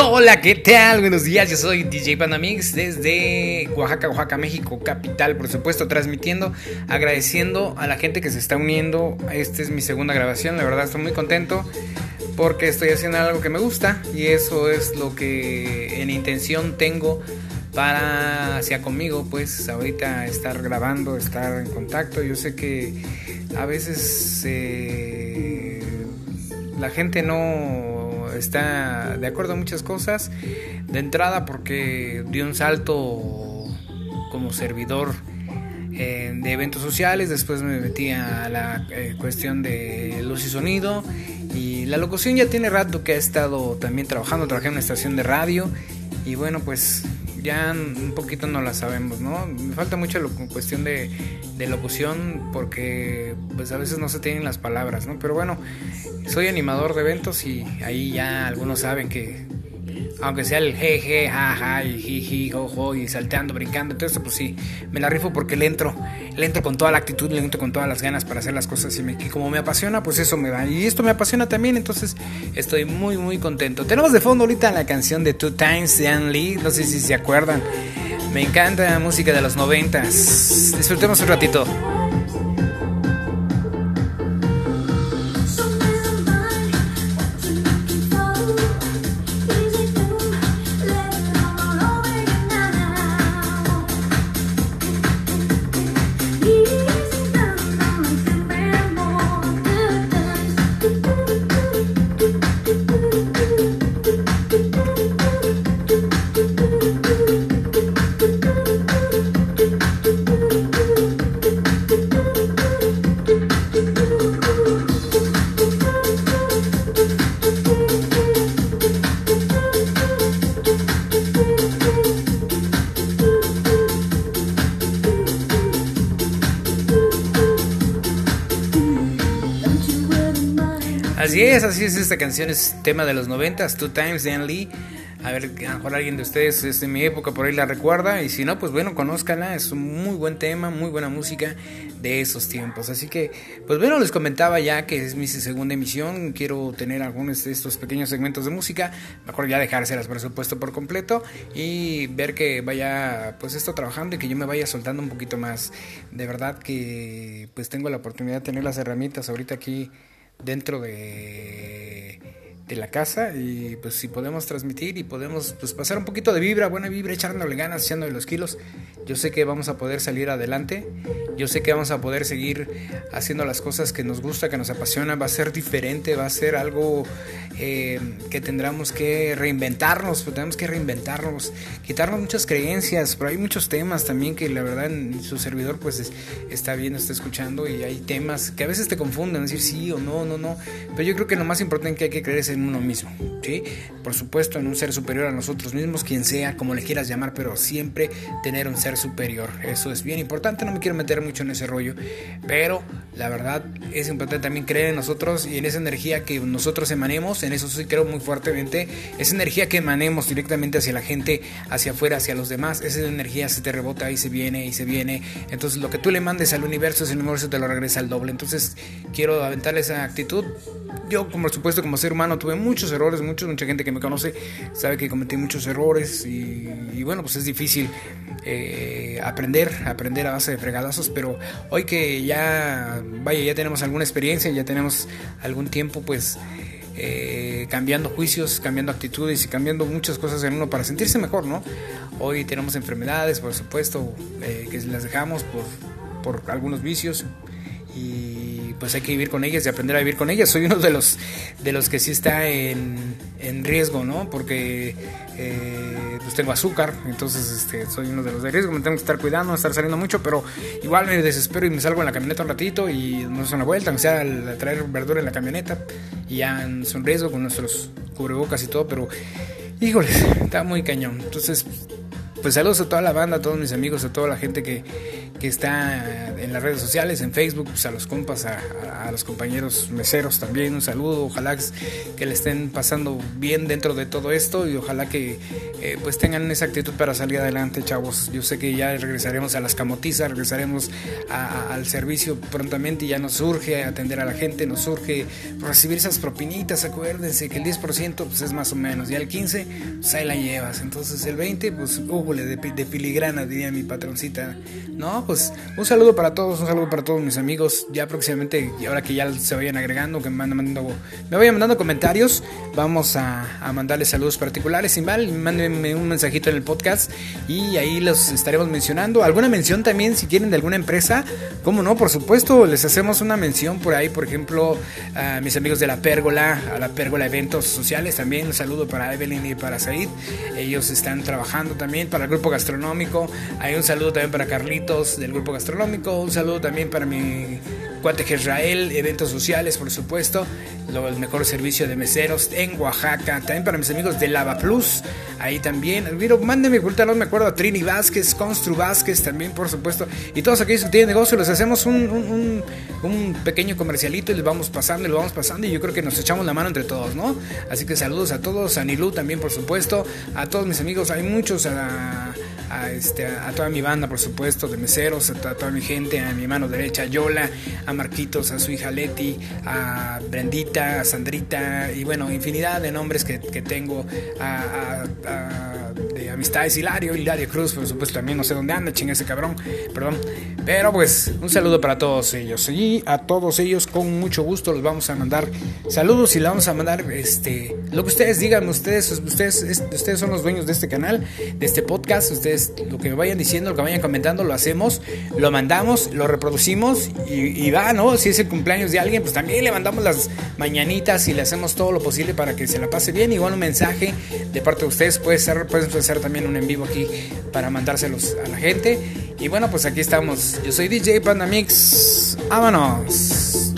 Hola, ¿qué tal? Buenos días, yo soy DJ Panamix desde Oaxaca, Oaxaca, México, capital, por supuesto, transmitiendo, agradeciendo a la gente que se está uniendo. Esta es mi segunda grabación, la verdad estoy muy contento porque estoy haciendo algo que me gusta y eso es lo que en intención tengo para hacia conmigo, pues ahorita estar grabando, estar en contacto. Yo sé que a veces eh, la gente no está de acuerdo a muchas cosas. De entrada porque dio un salto como servidor eh, de eventos sociales, después me metí a la eh, cuestión de luz y sonido y la locución ya tiene rato que ha estado también trabajando, trabajé en una estación de radio y bueno pues ya un poquito no la sabemos, ¿no? Me falta mucho la cuestión de, de, locución porque pues a veces no se tienen las palabras, ¿no? Pero bueno, soy animador de eventos y ahí ya algunos saben que aunque sea el jeje, jaja y jiji, jojo y salteando, brincando, todo eso, pues sí, me la rifo porque le entro, le entro con toda la actitud, le entro con todas las ganas para hacer las cosas y, me, como me apasiona, pues eso me va. Y esto me apasiona también, entonces estoy muy, muy contento. Tenemos de fondo ahorita la canción de Two Times de Ann Lee, no sé si se acuerdan. Me encanta la música de los noventas. Disfrutemos un ratito. Así es, así es, esta canción es tema de los noventas, Two Times Dan Lee. A ver, a lo mejor alguien de ustedes es de mi época por ahí la recuerda. Y si no, pues bueno, conózcanla. Es un muy buen tema, muy buena música de esos tiempos. Así que, pues bueno, les comentaba ya que es mi segunda emisión. Quiero tener algunos de estos pequeños segmentos de música. Mejor ya dejárselas presupuesto por completo. Y ver que vaya, pues esto trabajando y que yo me vaya soltando un poquito más. De verdad que, pues tengo la oportunidad de tener las herramientas ahorita aquí dentro de, de, la casa y pues si podemos transmitir y podemos pues pasar un poquito de vibra, buena vibra, echándole ganas, echándole los kilos, yo sé que vamos a poder salir adelante, yo sé que vamos a poder seguir haciendo las cosas que nos gusta, que nos apasiona, va a ser diferente, va a ser algo eh, que tendremos que reinventarnos, pues tenemos que reinventarnos, quitarnos muchas creencias, pero hay muchos temas también que la verdad en su servidor pues es, está viendo, está escuchando y hay temas que a veces te confunden, decir sí o no, no, no, pero yo creo que lo más importante que hay que creer es en uno mismo, ¿sí? Por supuesto en un ser superior a nosotros mismos, quien sea, como le quieras llamar, pero siempre tener un ser superior, eso es bien importante, no me quiero meter mucho en ese rollo, pero la verdad es importante también creer en nosotros y en esa energía que nosotros emanemos, en eso sí creo muy fuertemente, esa energía que emanemos directamente hacia la gente, hacia afuera, hacia los demás, esa energía se te rebota y se viene y se viene, entonces lo que tú le mandes al universo, ese universo te lo regresa al doble, entonces quiero aventarle esa actitud, yo como supuesto como ser humano tuve muchos errores, muchos, mucha gente que me conoce sabe que cometí muchos errores y, y bueno, pues es difícil eh, aprender, aprender a base de fregadazos, pero hoy que ya, vaya, ya tenemos alguna experiencia, ya tenemos algún tiempo, pues eh, cambiando juicios, cambiando actitudes y cambiando muchas cosas en uno para sentirse mejor, ¿no? Hoy tenemos enfermedades, por supuesto, eh, que las dejamos por, por algunos vicios y pues hay que vivir con ellas y aprender a vivir con ellas. Soy uno de los de los que sí está en, en riesgo, ¿no? Porque eh, pues tengo azúcar, entonces este, soy uno de los de riesgo, me tengo que estar cuidando, estar saliendo mucho, pero igual me desespero y me salgo en la camioneta un ratito y nos una vuelta, o sea, a traer verdura en la camioneta y ya es un riesgo con nuestros cubrebocas y todo, pero híjole, está muy cañón. Entonces, pues saludos a toda la banda, a todos mis amigos, a toda la gente que, que está en las redes sociales, en Facebook, pues a los compas, a, a, los compañeros meseros también, un saludo, ojalá que le estén pasando bien dentro de todo esto y ojalá que eh, pues tengan esa actitud para salir adelante, chavos. Yo sé que ya regresaremos a las camotizas, regresaremos al servicio prontamente y ya nos surge atender a la gente, nos surge recibir esas propinitas, acuérdense que el 10% pues es más o menos, y el 15% pues ahí la llevas, entonces el 20% pues, újole, de, de filigrana diría mi patroncita. No, pues un saludo para todos, un saludo para todos mis amigos, ya próximamente, y ahora que ya se vayan agregando, que me, mandando, me vayan mandando comentarios, vamos a, a mandarles saludos particulares, sin mal, mándenme un mensajito en el podcast y ahí los estaremos mencionando. ¿Alguna mención también si quieren de alguna empresa? ¿Cómo no? Por supuesto, les hacemos una mención por ahí, por ejemplo, a mis amigos de la Pérgola, a la Pérgola Eventos Sociales, también un saludo para Evelyn y para Said. Ellos están trabajando también para el grupo gastronómico. Hay un saludo también para Carlitos del grupo gastronómico, un saludo también para mi cuate Israel, eventos sociales, por supuesto, el mejor servicio de meseros en Oaxaca, también para mis amigos de Lava Plus, ahí también, miro, mándenme, no me acuerdo, a Trini Vázquez, Constru Vázquez también, por supuesto, y todos aquellos que tienen negocio, les hacemos un, un, pequeño comercialito y les vamos pasando y lo vamos pasando y yo creo que nos echamos la mano entre todos, ¿no? Así que saludos a todos, a Nilú también, por supuesto, a todos mis amigos, hay muchos, a a, este, a toda mi banda, por supuesto, de meseros, a, toda mi gente, a mi mano derecha, a Yola, a Marquitos, a su hija Leti, a Brendita, a Sandrita, y bueno, infinidad de nombres que, que tengo, a, de amistades, Hilario, Hilario Cruz, por supuesto, también no sé dónde anda, chingue ese cabrón, perdón, pero pues un saludo para todos ellos, y a todos ellos con mucho gusto los vamos a mandar saludos y le vamos a mandar este, lo que ustedes digan, ustedes, ustedes, ustedes son los dueños de este canal, de este podcast, ustedes lo que vayan diciendo, lo que vayan comentando, lo hacemos, lo mandamos, lo reproducimos y, va, ¿no? Si es el cumpleaños de alguien, pues también le mandamos las mañanitas y le hacemos todo lo posible para que se la pase bien. Igual un mensaje de parte de ustedes, puede ser, pueden hacer también un en vivo aquí para mandárselos a la gente. Y bueno, pues aquí estamos. Yo soy DJ Panda Mix. Vámonos.